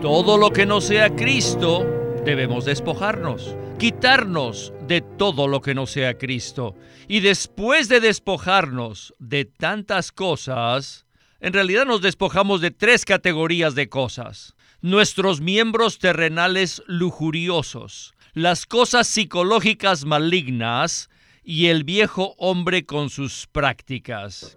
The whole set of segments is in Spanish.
todo lo que no sea Cristo, debemos despojarnos, quitarnos de todo lo que no sea Cristo. Y después de despojarnos de tantas cosas, en realidad nos despojamos de tres categorías de cosas. Nuestros miembros terrenales lujuriosos, las cosas psicológicas malignas y el viejo hombre con sus prácticas.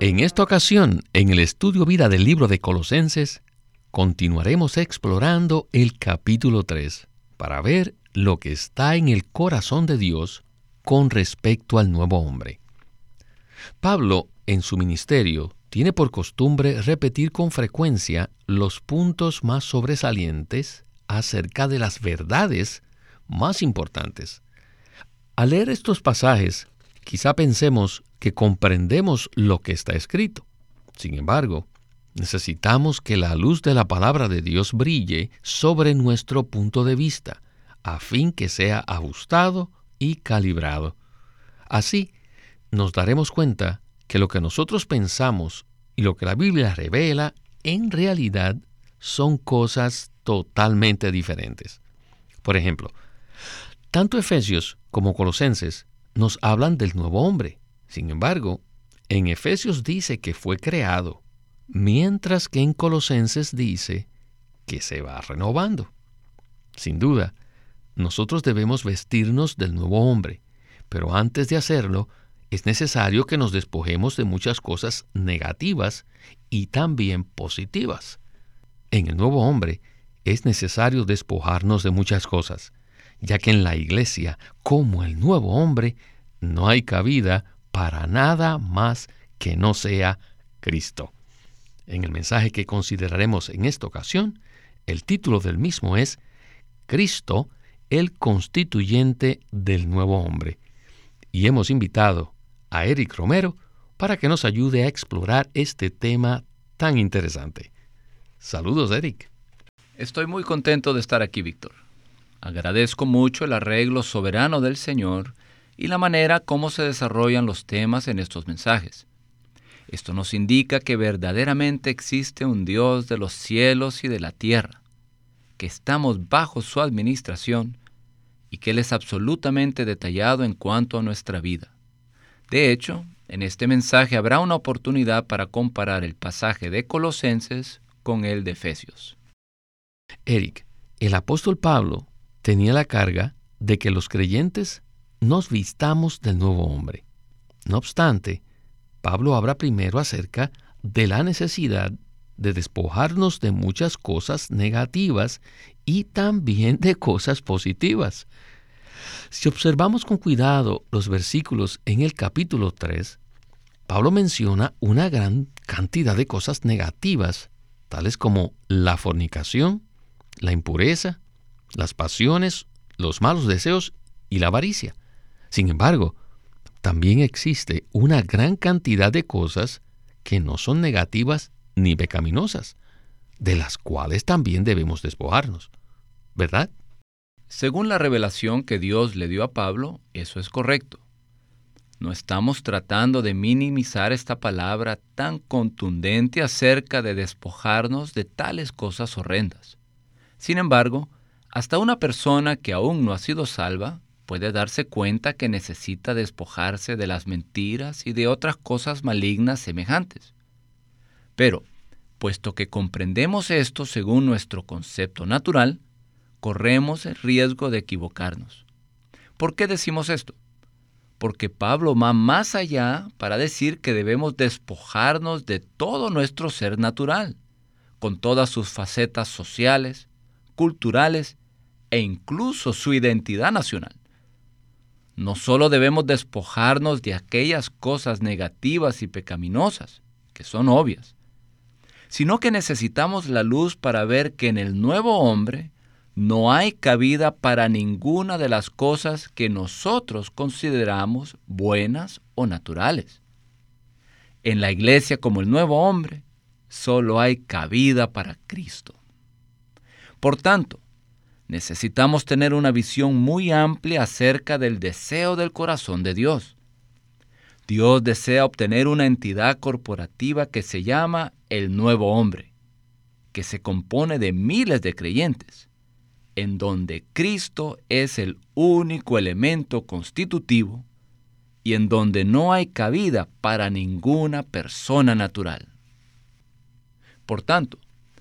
En esta ocasión, en el estudio vida del libro de Colosenses, continuaremos explorando el capítulo 3 para ver lo que está en el corazón de Dios con respecto al nuevo hombre. Pablo, en su ministerio, tiene por costumbre repetir con frecuencia los puntos más sobresalientes acerca de las verdades más importantes. Al leer estos pasajes, quizá pensemos que comprendemos lo que está escrito. Sin embargo, necesitamos que la luz de la palabra de Dios brille sobre nuestro punto de vista, a fin que sea ajustado y calibrado. Así, nos daremos cuenta que lo que nosotros pensamos y lo que la Biblia revela en realidad son cosas totalmente diferentes. Por ejemplo, tanto Efesios como Colosenses nos hablan del nuevo hombre, sin embargo, en Efesios dice que fue creado, mientras que en Colosenses dice que se va renovando. Sin duda, nosotros debemos vestirnos del nuevo hombre, pero antes de hacerlo, es necesario que nos despojemos de muchas cosas negativas y también positivas. En el nuevo hombre es necesario despojarnos de muchas cosas, ya que en la iglesia, como el nuevo hombre, no hay cabida para nada más que no sea Cristo. En el mensaje que consideraremos en esta ocasión, el título del mismo es Cristo, el constituyente del nuevo hombre. Y hemos invitado a Eric Romero para que nos ayude a explorar este tema tan interesante. Saludos, Eric. Estoy muy contento de estar aquí, Víctor. Agradezco mucho el arreglo soberano del Señor y la manera como se desarrollan los temas en estos mensajes. Esto nos indica que verdaderamente existe un Dios de los cielos y de la tierra, que estamos bajo su administración y que Él es absolutamente detallado en cuanto a nuestra vida. De hecho, en este mensaje habrá una oportunidad para comparar el pasaje de Colosenses con el de Efesios. Eric, el apóstol Pablo tenía la carga de que los creyentes nos vistamos del nuevo hombre. No obstante, Pablo habla primero acerca de la necesidad de despojarnos de muchas cosas negativas y también de cosas positivas. Si observamos con cuidado los versículos en el capítulo 3, Pablo menciona una gran cantidad de cosas negativas, tales como la fornicación, la impureza, las pasiones, los malos deseos y la avaricia. Sin embargo, también existe una gran cantidad de cosas que no son negativas ni pecaminosas, de las cuales también debemos despojarnos. ¿Verdad? Según la revelación que Dios le dio a Pablo, eso es correcto. No estamos tratando de minimizar esta palabra tan contundente acerca de despojarnos de tales cosas horrendas. Sin embargo, hasta una persona que aún no ha sido salva puede darse cuenta que necesita despojarse de las mentiras y de otras cosas malignas semejantes. Pero, puesto que comprendemos esto según nuestro concepto natural, corremos el riesgo de equivocarnos. ¿Por qué decimos esto? Porque Pablo va más allá para decir que debemos despojarnos de todo nuestro ser natural, con todas sus facetas sociales, culturales e incluso su identidad nacional no solo debemos despojarnos de aquellas cosas negativas y pecaminosas, que son obvias, sino que necesitamos la luz para ver que en el nuevo hombre no hay cabida para ninguna de las cosas que nosotros consideramos buenas o naturales. En la iglesia como el nuevo hombre, solo hay cabida para Cristo. Por tanto, necesitamos tener una visión muy amplia acerca del deseo del corazón de Dios. Dios desea obtener una entidad corporativa que se llama el nuevo hombre, que se compone de miles de creyentes, en donde Cristo es el único elemento constitutivo y en donde no hay cabida para ninguna persona natural. Por tanto,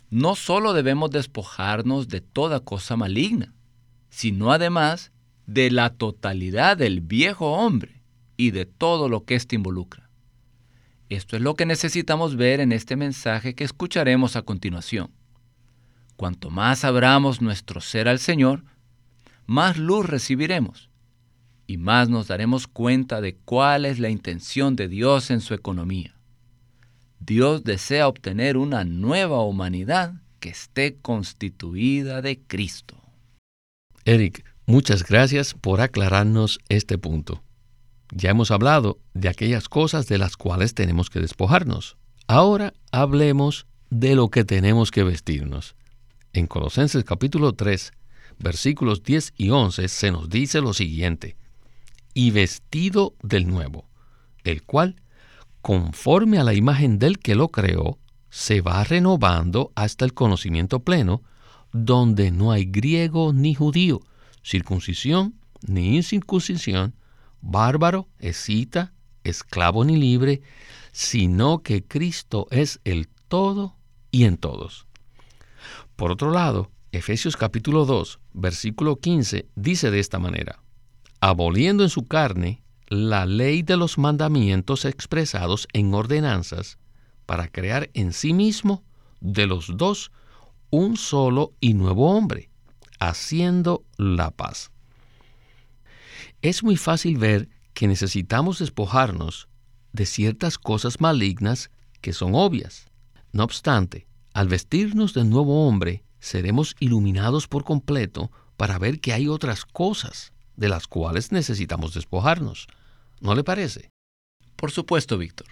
no solo debemos despojarnos de toda cosa maligna, sino además de la totalidad del viejo hombre y de todo lo que éste involucra. Esto es lo que necesitamos ver en este mensaje que escucharemos a continuación. Cuanto más abramos nuestro ser al Señor, más luz recibiremos y más nos daremos cuenta de cuál es la intención de Dios en su economía. Dios desea obtener una nueva humanidad que esté constituida de Cristo. Eric, muchas gracias por aclararnos este punto. Ya hemos hablado de aquellas cosas de las cuales tenemos que despojarnos. Ahora hablemos de lo que tenemos que vestirnos. En Colosenses capítulo 3, versículos 10 y 11 se nos dice lo siguiente, y vestido del nuevo, el cual, conforme a la imagen del que lo creó, se va renovando hasta el conocimiento pleno, donde no hay griego ni judío, circuncisión ni incircuncisión, bárbaro, escita, esclavo ni libre, sino que Cristo es el todo y en todos. Por otro lado, Efesios capítulo 2, versículo 15 dice de esta manera, aboliendo en su carne la ley de los mandamientos expresados en ordenanzas, para crear en sí mismo de los dos un solo y nuevo hombre, haciendo la paz es muy fácil ver que necesitamos despojarnos de ciertas cosas malignas que son obvias. No obstante, al vestirnos de nuevo hombre, seremos iluminados por completo para ver que hay otras cosas de las cuales necesitamos despojarnos. ¿No le parece? Por supuesto, Víctor.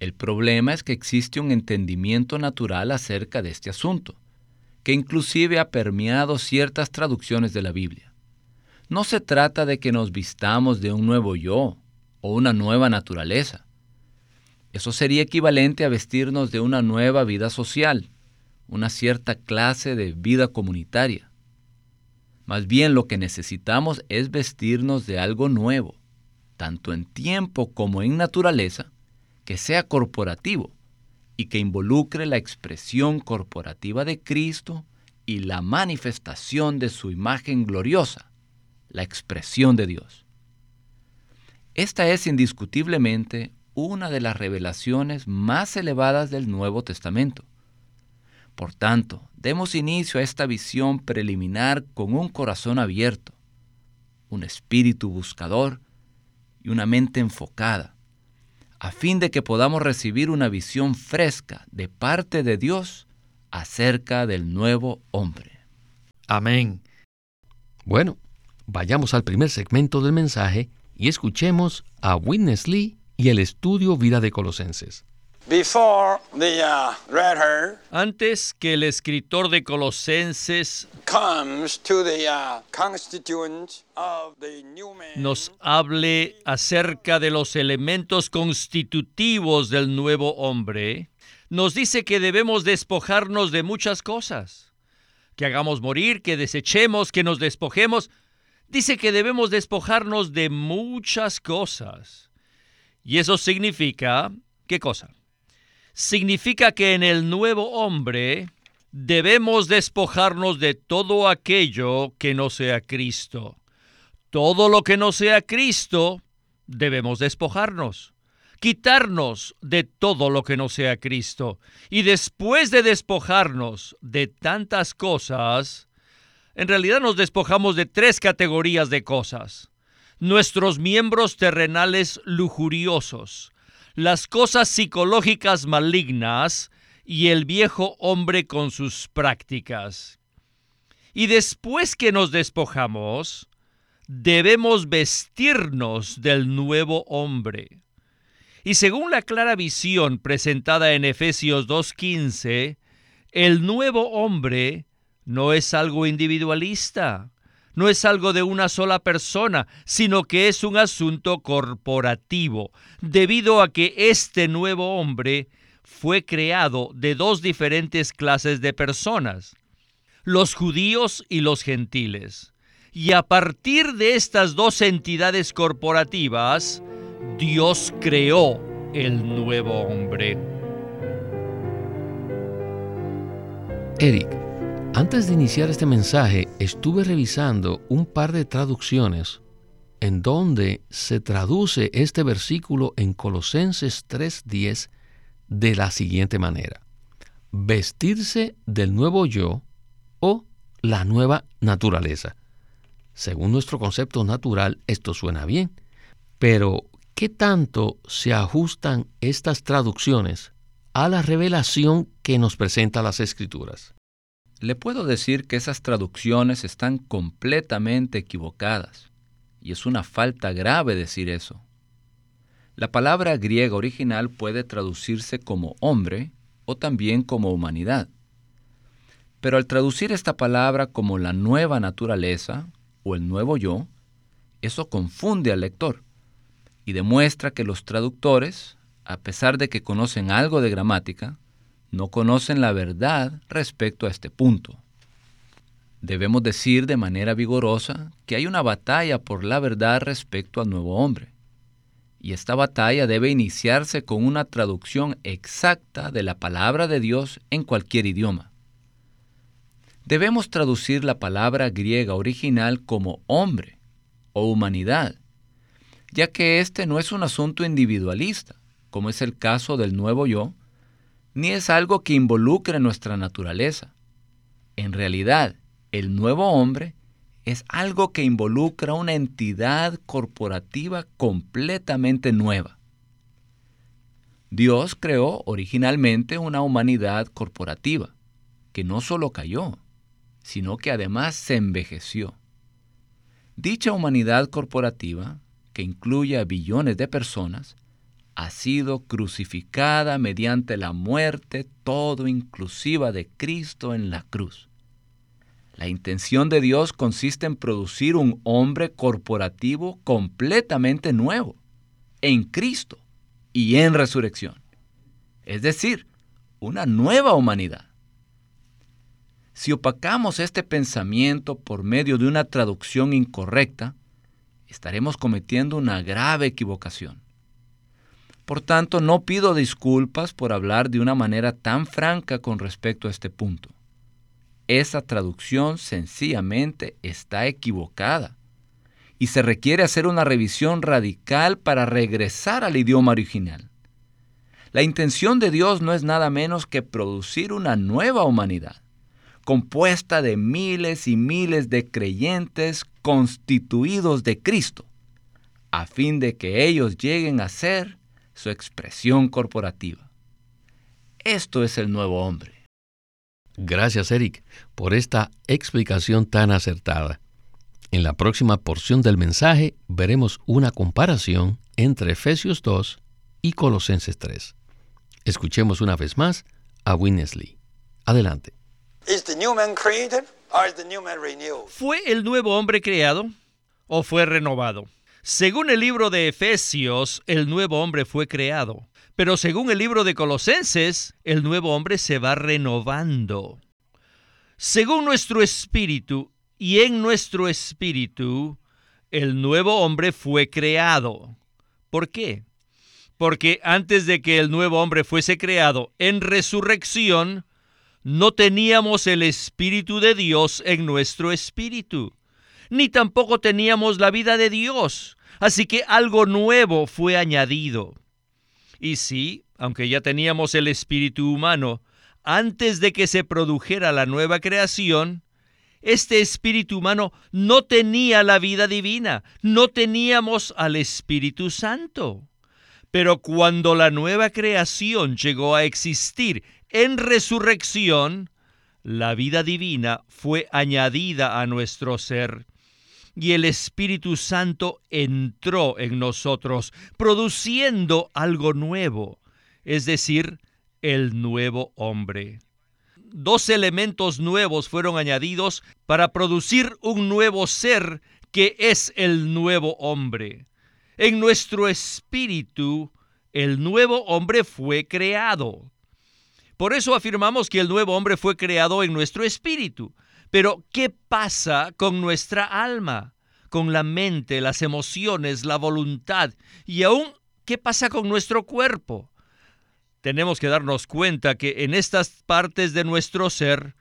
El problema es que existe un entendimiento natural acerca de este asunto, que inclusive ha permeado ciertas traducciones de la Biblia. No se trata de que nos vistamos de un nuevo yo o una nueva naturaleza. Eso sería equivalente a vestirnos de una nueva vida social, una cierta clase de vida comunitaria. Más bien lo que necesitamos es vestirnos de algo nuevo, tanto en tiempo como en naturaleza, que sea corporativo y que involucre la expresión corporativa de Cristo y la manifestación de su imagen gloriosa, la expresión de Dios. Esta es indiscutiblemente una de las revelaciones más elevadas del Nuevo Testamento. Por tanto, demos inicio a esta visión preliminar con un corazón abierto, un espíritu buscador y una mente enfocada, a fin de que podamos recibir una visión fresca de parte de Dios acerca del nuevo hombre. Amén. Bueno, Vayamos al primer segmento del mensaje y escuchemos a Witness Lee y el estudio Vida de Colosenses. Uh, Antes que el escritor de Colosenses uh, nos hable acerca de los elementos constitutivos del nuevo hombre, nos dice que debemos despojarnos de muchas cosas, que hagamos morir, que desechemos, que nos despojemos, dice que debemos despojarnos de muchas cosas. Y eso significa, ¿qué cosa? Significa que en el nuevo hombre debemos despojarnos de todo aquello que no sea Cristo. Todo lo que no sea Cristo, debemos despojarnos quitarnos de todo lo que no sea Cristo. Y después de despojarnos de tantas cosas, en realidad nos despojamos de tres categorías de cosas. Nuestros miembros terrenales lujuriosos, las cosas psicológicas malignas y el viejo hombre con sus prácticas. Y después que nos despojamos, debemos vestirnos del nuevo hombre. Y según la clara visión presentada en Efesios 2.15, el nuevo hombre no es algo individualista, no es algo de una sola persona, sino que es un asunto corporativo, debido a que este nuevo hombre fue creado de dos diferentes clases de personas, los judíos y los gentiles. Y a partir de estas dos entidades corporativas, Dios creó el nuevo hombre. Eric, antes de iniciar este mensaje estuve revisando un par de traducciones en donde se traduce este versículo en Colosenses 3:10 de la siguiente manera. Vestirse del nuevo yo o la nueva naturaleza. Según nuestro concepto natural, esto suena bien, pero ¿qué tanto se ajustan estas traducciones a la revelación que nos presenta las escrituras? Le puedo decir que esas traducciones están completamente equivocadas, y es una falta grave decir eso. La palabra griega original puede traducirse como hombre o también como humanidad. Pero al traducir esta palabra como la nueva naturaleza o el nuevo yo, eso confunde al lector y demuestra que los traductores, a pesar de que conocen algo de gramática, no conocen la verdad respecto a este punto. Debemos decir de manera vigorosa que hay una batalla por la verdad respecto al nuevo hombre. Y esta batalla debe iniciarse con una traducción exacta de la palabra de Dios en cualquier idioma. Debemos traducir la palabra griega original como hombre o humanidad, ya que este no es un asunto individualista, como es el caso del nuevo yo, ni es algo que involucre nuestra naturaleza. En realidad, el nuevo hombre es algo que involucra una entidad corporativa completamente nueva. Dios creó originalmente una humanidad corporativa, que no solo cayó, sino que además se envejeció. Dicha humanidad corporativa, que incluye a billones de personas, ha sido crucificada mediante la muerte todo inclusiva de Cristo en la cruz. La intención de Dios consiste en producir un hombre corporativo completamente nuevo, en Cristo y en resurrección. Es decir, una nueva humanidad. Si opacamos este pensamiento por medio de una traducción incorrecta, estaremos cometiendo una grave equivocación. Por tanto, no pido disculpas por hablar de una manera tan franca con respecto a este punto. Esa traducción sencillamente está equivocada y se requiere hacer una revisión radical para regresar al idioma original. La intención de Dios no es nada menos que producir una nueva humanidad, compuesta de miles y miles de creyentes constituidos de Cristo, a fin de que ellos lleguen a ser su expresión corporativa. Esto es el nuevo hombre. Gracias, Eric, por esta explicación tan acertada. En la próxima porción del mensaje veremos una comparación entre Efesios 2 y Colosenses 3. Escuchemos una vez más a Winnesley. Adelante. ¿Fue el nuevo hombre creado o fue renovado? Según el libro de Efesios, el nuevo hombre fue creado. Pero según el libro de Colosenses, el nuevo hombre se va renovando. Según nuestro espíritu y en nuestro espíritu, el nuevo hombre fue creado. ¿Por qué? Porque antes de que el nuevo hombre fuese creado en resurrección, no teníamos el Espíritu de Dios en nuestro espíritu, ni tampoco teníamos la vida de Dios. Así que algo nuevo fue añadido. Y sí, aunque ya teníamos el espíritu humano, antes de que se produjera la nueva creación, este espíritu humano no tenía la vida divina, no teníamos al Espíritu Santo. Pero cuando la nueva creación llegó a existir en resurrección, la vida divina fue añadida a nuestro ser y el Espíritu Santo entró en nosotros, produciendo algo nuevo, es decir, el nuevo hombre. Dos elementos nuevos fueron añadidos para producir un nuevo ser que es el nuevo hombre. En nuestro espíritu, el nuevo hombre fue creado. Por eso afirmamos que el nuevo hombre fue creado en nuestro espíritu. Pero, ¿qué pasa con nuestra alma? Con la mente, las emociones, la voluntad y aún, ¿qué pasa con nuestro cuerpo? Tenemos que darnos cuenta que en estas partes de nuestro ser,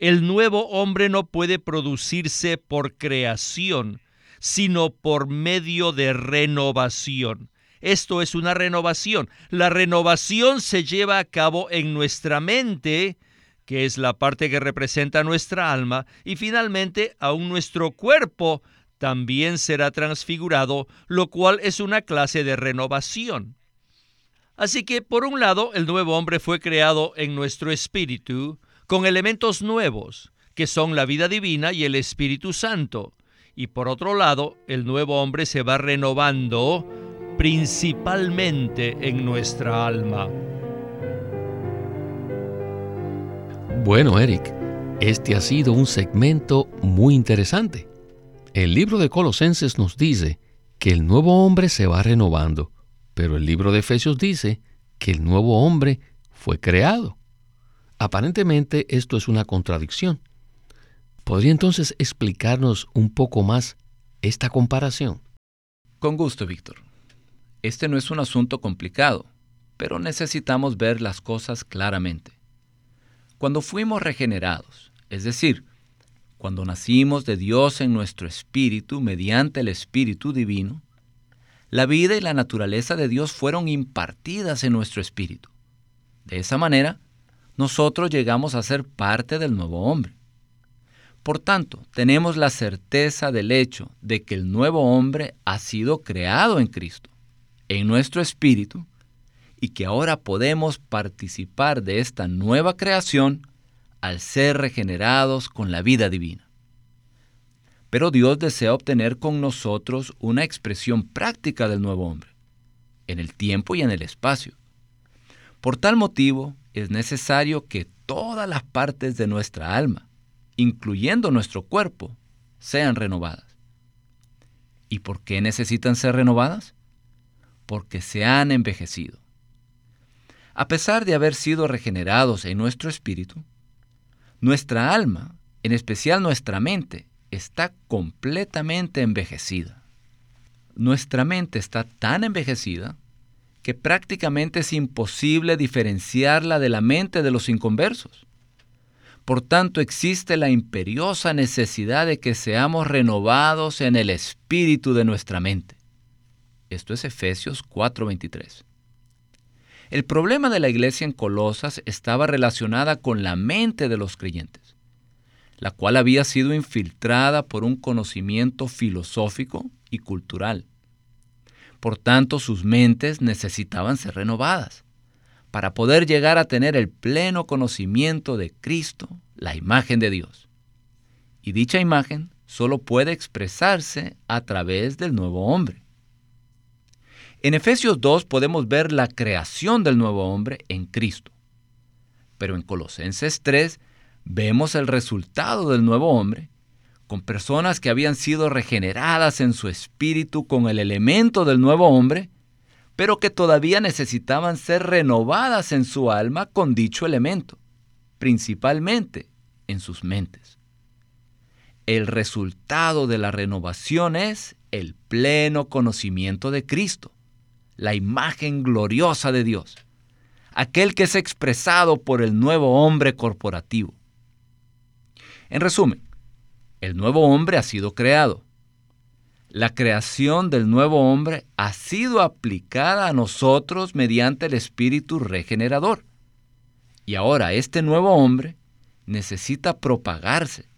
el nuevo hombre no puede producirse por creación, sino por medio de renovación. Esto es una renovación. La renovación se lleva a cabo en nuestra mente, que es la parte que representa nuestra alma, y finalmente aún nuestro cuerpo también será transfigurado, lo cual es una clase de renovación. Así que, por un lado, el nuevo hombre fue creado en nuestro espíritu con elementos nuevos, que son la vida divina y el Espíritu Santo. Y por otro lado, el nuevo hombre se va renovando principalmente en nuestra alma. Bueno, Eric, este ha sido un segmento muy interesante. El libro de Colosenses nos dice que el nuevo hombre se va renovando, pero el libro de Efesios dice que el nuevo hombre fue creado. Aparentemente esto es una contradicción. ¿Podría entonces explicarnos un poco más esta comparación? Con gusto, Víctor. Este no es un asunto complicado, pero necesitamos ver las cosas claramente. Cuando fuimos regenerados, es decir, cuando nacimos de Dios en nuestro espíritu mediante el Espíritu Divino, la vida y la naturaleza de Dios fueron impartidas en nuestro espíritu. De esa manera, nosotros llegamos a ser parte del nuevo hombre. Por tanto, tenemos la certeza del hecho de que el nuevo hombre ha sido creado en Cristo en nuestro espíritu y que ahora podemos participar de esta nueva creación al ser regenerados con la vida divina. Pero Dios desea obtener con nosotros una expresión práctica del nuevo hombre, en el tiempo y en el espacio. Por tal motivo, es necesario que todas las partes de nuestra alma, incluyendo nuestro cuerpo, sean renovadas. ¿Y por qué necesitan ser renovadas? porque se han envejecido. A pesar de haber sido regenerados en nuestro espíritu, nuestra alma, en especial nuestra mente, está completamente envejecida. Nuestra mente está tan envejecida que prácticamente es imposible diferenciarla de la mente de los inconversos. Por tanto, existe la imperiosa necesidad de que seamos renovados en el espíritu de nuestra mente. Esto es Efesios 4:23. El problema de la iglesia en Colosas estaba relacionada con la mente de los creyentes, la cual había sido infiltrada por un conocimiento filosófico y cultural. Por tanto, sus mentes necesitaban ser renovadas para poder llegar a tener el pleno conocimiento de Cristo, la imagen de Dios. Y dicha imagen solo puede expresarse a través del nuevo hombre. En Efesios 2 podemos ver la creación del nuevo hombre en Cristo. Pero en Colosenses 3 vemos el resultado del nuevo hombre, con personas que habían sido regeneradas en su espíritu con el elemento del nuevo hombre, pero que todavía necesitaban ser renovadas en su alma con dicho elemento, principalmente en sus mentes. El resultado de la renovación es el pleno conocimiento de Cristo la imagen gloriosa de Dios, aquel que es expresado por el nuevo hombre corporativo. En resumen, el nuevo hombre ha sido creado. La creación del nuevo hombre ha sido aplicada a nosotros mediante el Espíritu regenerador. Y ahora este nuevo hombre necesita propagarse,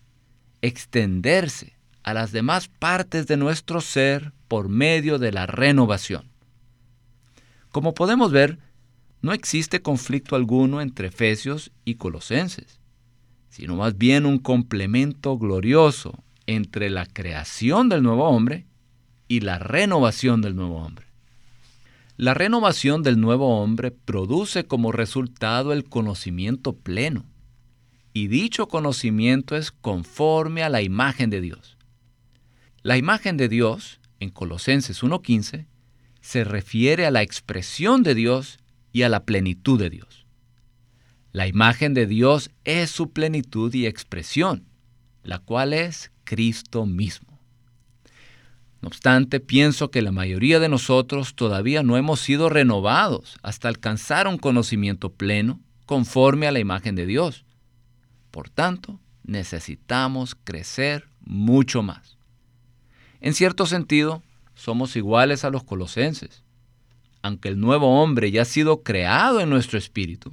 extenderse a las demás partes de nuestro ser por medio de la renovación. Como podemos ver, no existe conflicto alguno entre Efesios y Colosenses, sino más bien un complemento glorioso entre la creación del nuevo hombre y la renovación del nuevo hombre. La renovación del nuevo hombre produce como resultado el conocimiento pleno, y dicho conocimiento es conforme a la imagen de Dios. La imagen de Dios, en Colosenses 1.15, se refiere a la expresión de Dios y a la plenitud de Dios. La imagen de Dios es su plenitud y expresión, la cual es Cristo mismo. No obstante, pienso que la mayoría de nosotros todavía no hemos sido renovados hasta alcanzar un conocimiento pleno conforme a la imagen de Dios. Por tanto, necesitamos crecer mucho más. En cierto sentido, somos iguales a los colosenses, aunque el nuevo hombre ya ha sido creado en nuestro espíritu,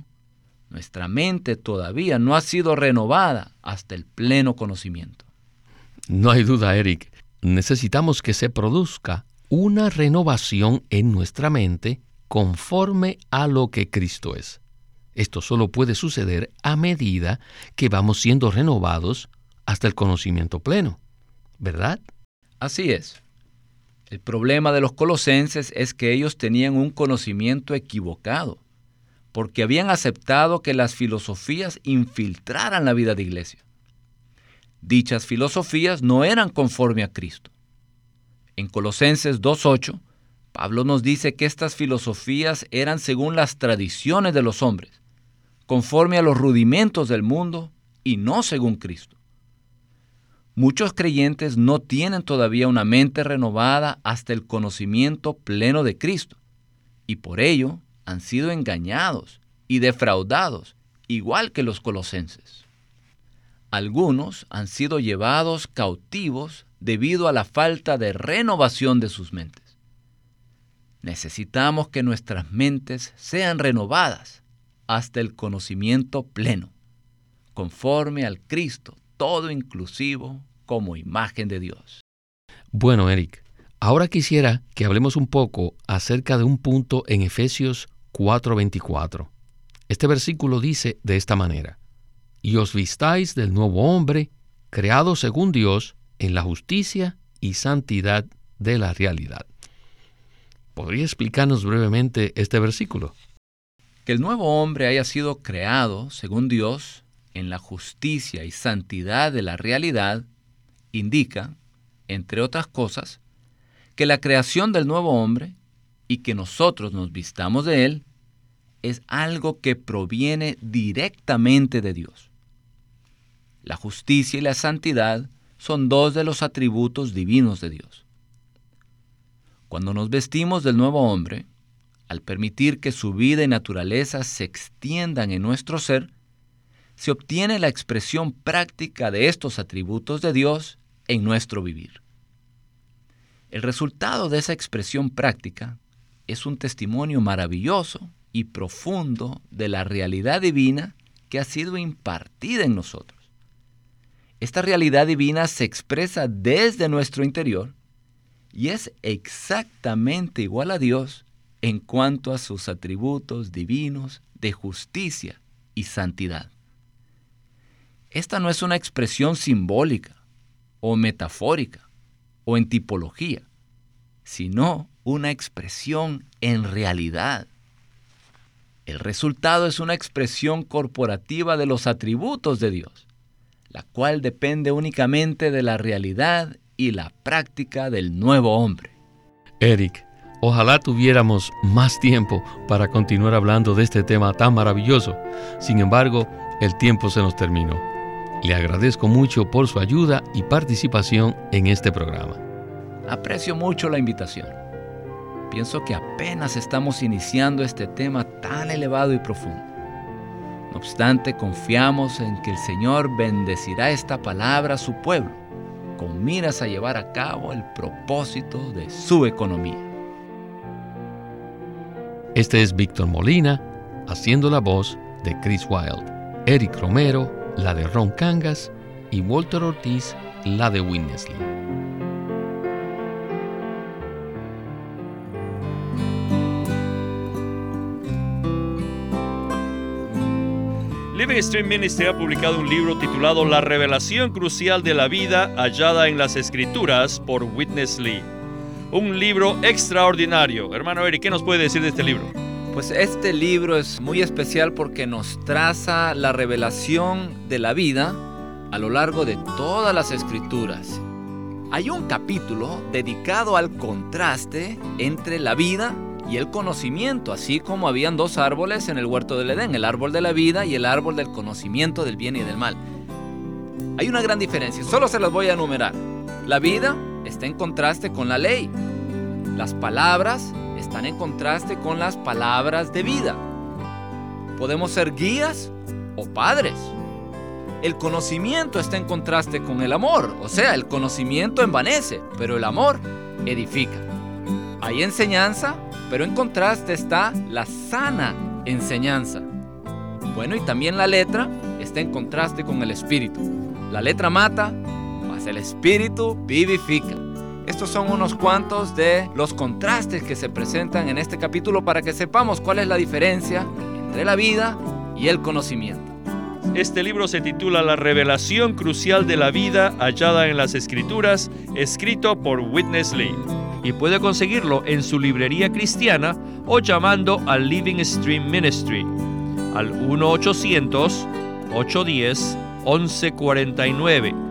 nuestra mente todavía no ha sido renovada hasta el pleno conocimiento. No hay duda, Eric. Necesitamos que se produzca una renovación en nuestra mente conforme a lo que Cristo es. Esto solo puede suceder a medida que vamos siendo renovados hasta el conocimiento pleno, ¿verdad? Así es. El problema de los colosenses es que ellos tenían un conocimiento equivocado, porque habían aceptado que las filosofías infiltraran la vida de iglesia. Dichas filosofías no eran conforme a Cristo. En Colosenses 2.8, Pablo nos dice que estas filosofías eran según las tradiciones de los hombres, conforme a los rudimentos del mundo y no según Cristo. Muchos creyentes no tienen todavía una mente renovada hasta el conocimiento pleno de Cristo y por ello han sido engañados y defraudados, igual que los colosenses. Algunos han sido llevados cautivos debido a la falta de renovación de sus mentes. Necesitamos que nuestras mentes sean renovadas hasta el conocimiento pleno, conforme al Cristo todo inclusivo como imagen de Dios. Bueno, Eric, ahora quisiera que hablemos un poco acerca de un punto en Efesios 4:24. Este versículo dice de esta manera, y os vistáis del nuevo hombre, creado según Dios, en la justicia y santidad de la realidad. ¿Podría explicarnos brevemente este versículo? Que el nuevo hombre haya sido creado según Dios en la justicia y santidad de la realidad indica, entre otras cosas, que la creación del nuevo hombre y que nosotros nos vistamos de él es algo que proviene directamente de Dios. La justicia y la santidad son dos de los atributos divinos de Dios. Cuando nos vestimos del nuevo hombre, al permitir que su vida y naturaleza se extiendan en nuestro ser, se obtiene la expresión práctica de estos atributos de Dios en nuestro vivir. El resultado de esa expresión práctica es un testimonio maravilloso y profundo de la realidad divina que ha sido impartida en nosotros. Esta realidad divina se expresa desde nuestro interior y es exactamente igual a Dios en cuanto a sus atributos divinos de justicia y santidad. Esta no es una expresión simbólica o metafórica o en tipología, sino una expresión en realidad. El resultado es una expresión corporativa de los atributos de Dios, la cual depende únicamente de la realidad y la práctica del nuevo hombre. Eric, ojalá tuviéramos más tiempo para continuar hablando de este tema tan maravilloso. Sin embargo, el tiempo se nos terminó. Le agradezco mucho por su ayuda y participación en este programa. Aprecio mucho la invitación. Pienso que apenas estamos iniciando este tema tan elevado y profundo. No obstante, confiamos en que el Señor bendecirá esta palabra a su pueblo, con miras a llevar a cabo el propósito de su economía. Este es Víctor Molina, haciendo la voz de Chris Wilde, Eric Romero, la de Ron Cangas y Walter Ortiz, la de Winnesley. Living Stream Ministry ha publicado un libro titulado La revelación crucial de la vida hallada en las escrituras por Witness Lee. Un libro extraordinario. Hermano Eric, ¿qué nos puede decir de este libro? Pues este libro es muy especial porque nos traza la revelación de la vida a lo largo de todas las escrituras. Hay un capítulo dedicado al contraste entre la vida y el conocimiento, así como habían dos árboles en el huerto del Edén, el árbol de la vida y el árbol del conocimiento del bien y del mal. Hay una gran diferencia, solo se las voy a enumerar. La vida está en contraste con la ley. Las palabras están en contraste con las palabras de vida. Podemos ser guías o padres. El conocimiento está en contraste con el amor, o sea, el conocimiento envanece, pero el amor edifica. Hay enseñanza pero en contraste está la sana enseñanza. Bueno, y también la letra está en contraste con el espíritu. La letra mata, mas el espíritu vivifica. Estos son unos cuantos de los contrastes que se presentan en este capítulo para que sepamos cuál es la diferencia entre la vida y el conocimiento. Este libro se titula La revelación crucial de la vida hallada en las escrituras, escrito por Witness Lee y puede conseguirlo en su librería cristiana o llamando al Living Stream Ministry al 1-800-810-1149.